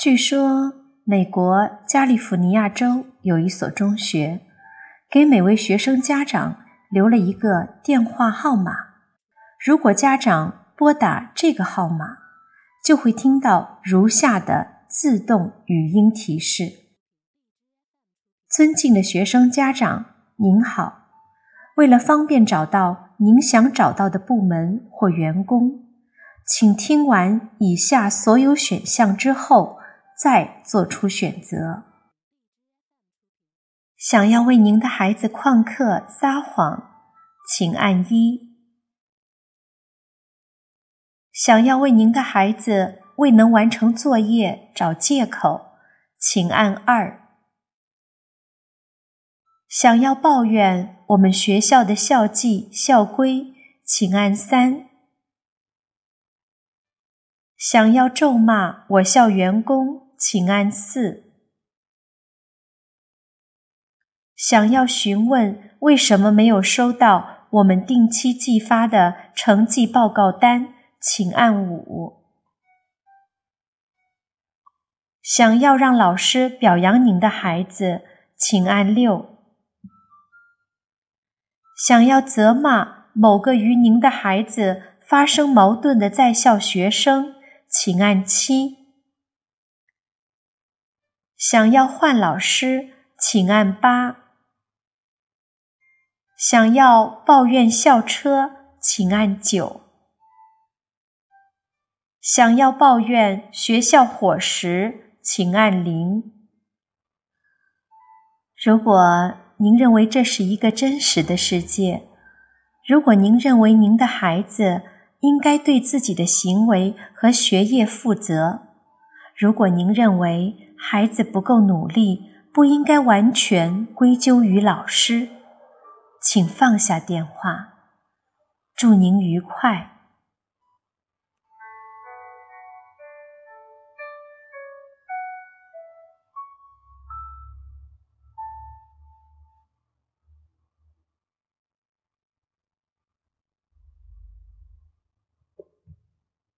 据说，美国加利福尼亚州有一所中学，给每位学生家长留了一个电话号码。如果家长拨打这个号码，就会听到如下的自动语音提示：“尊敬的学生家长，您好。为了方便找到您想找到的部门或员工，请听完以下所有选项之后。”再做出选择。想要为您的孩子旷课撒谎，请按一；想要为您的孩子未能完成作业找借口，请按二；想要抱怨我们学校的校纪校规，请按三；想要咒骂我校员工。请按四。想要询问为什么没有收到我们定期寄发的成绩报告单，请按五。想要让老师表扬您的孩子，请按六。想要责骂某个与您的孩子发生矛盾的在校学生，请按七。想要换老师，请按八；想要抱怨校车，请按九；想要抱怨学校伙食，请按零。如果您认为这是一个真实的世界，如果您认为您的孩子应该对自己的行为和学业负责，如果您认为，孩子不够努力，不应该完全归咎于老师，请放下电话。祝您愉快。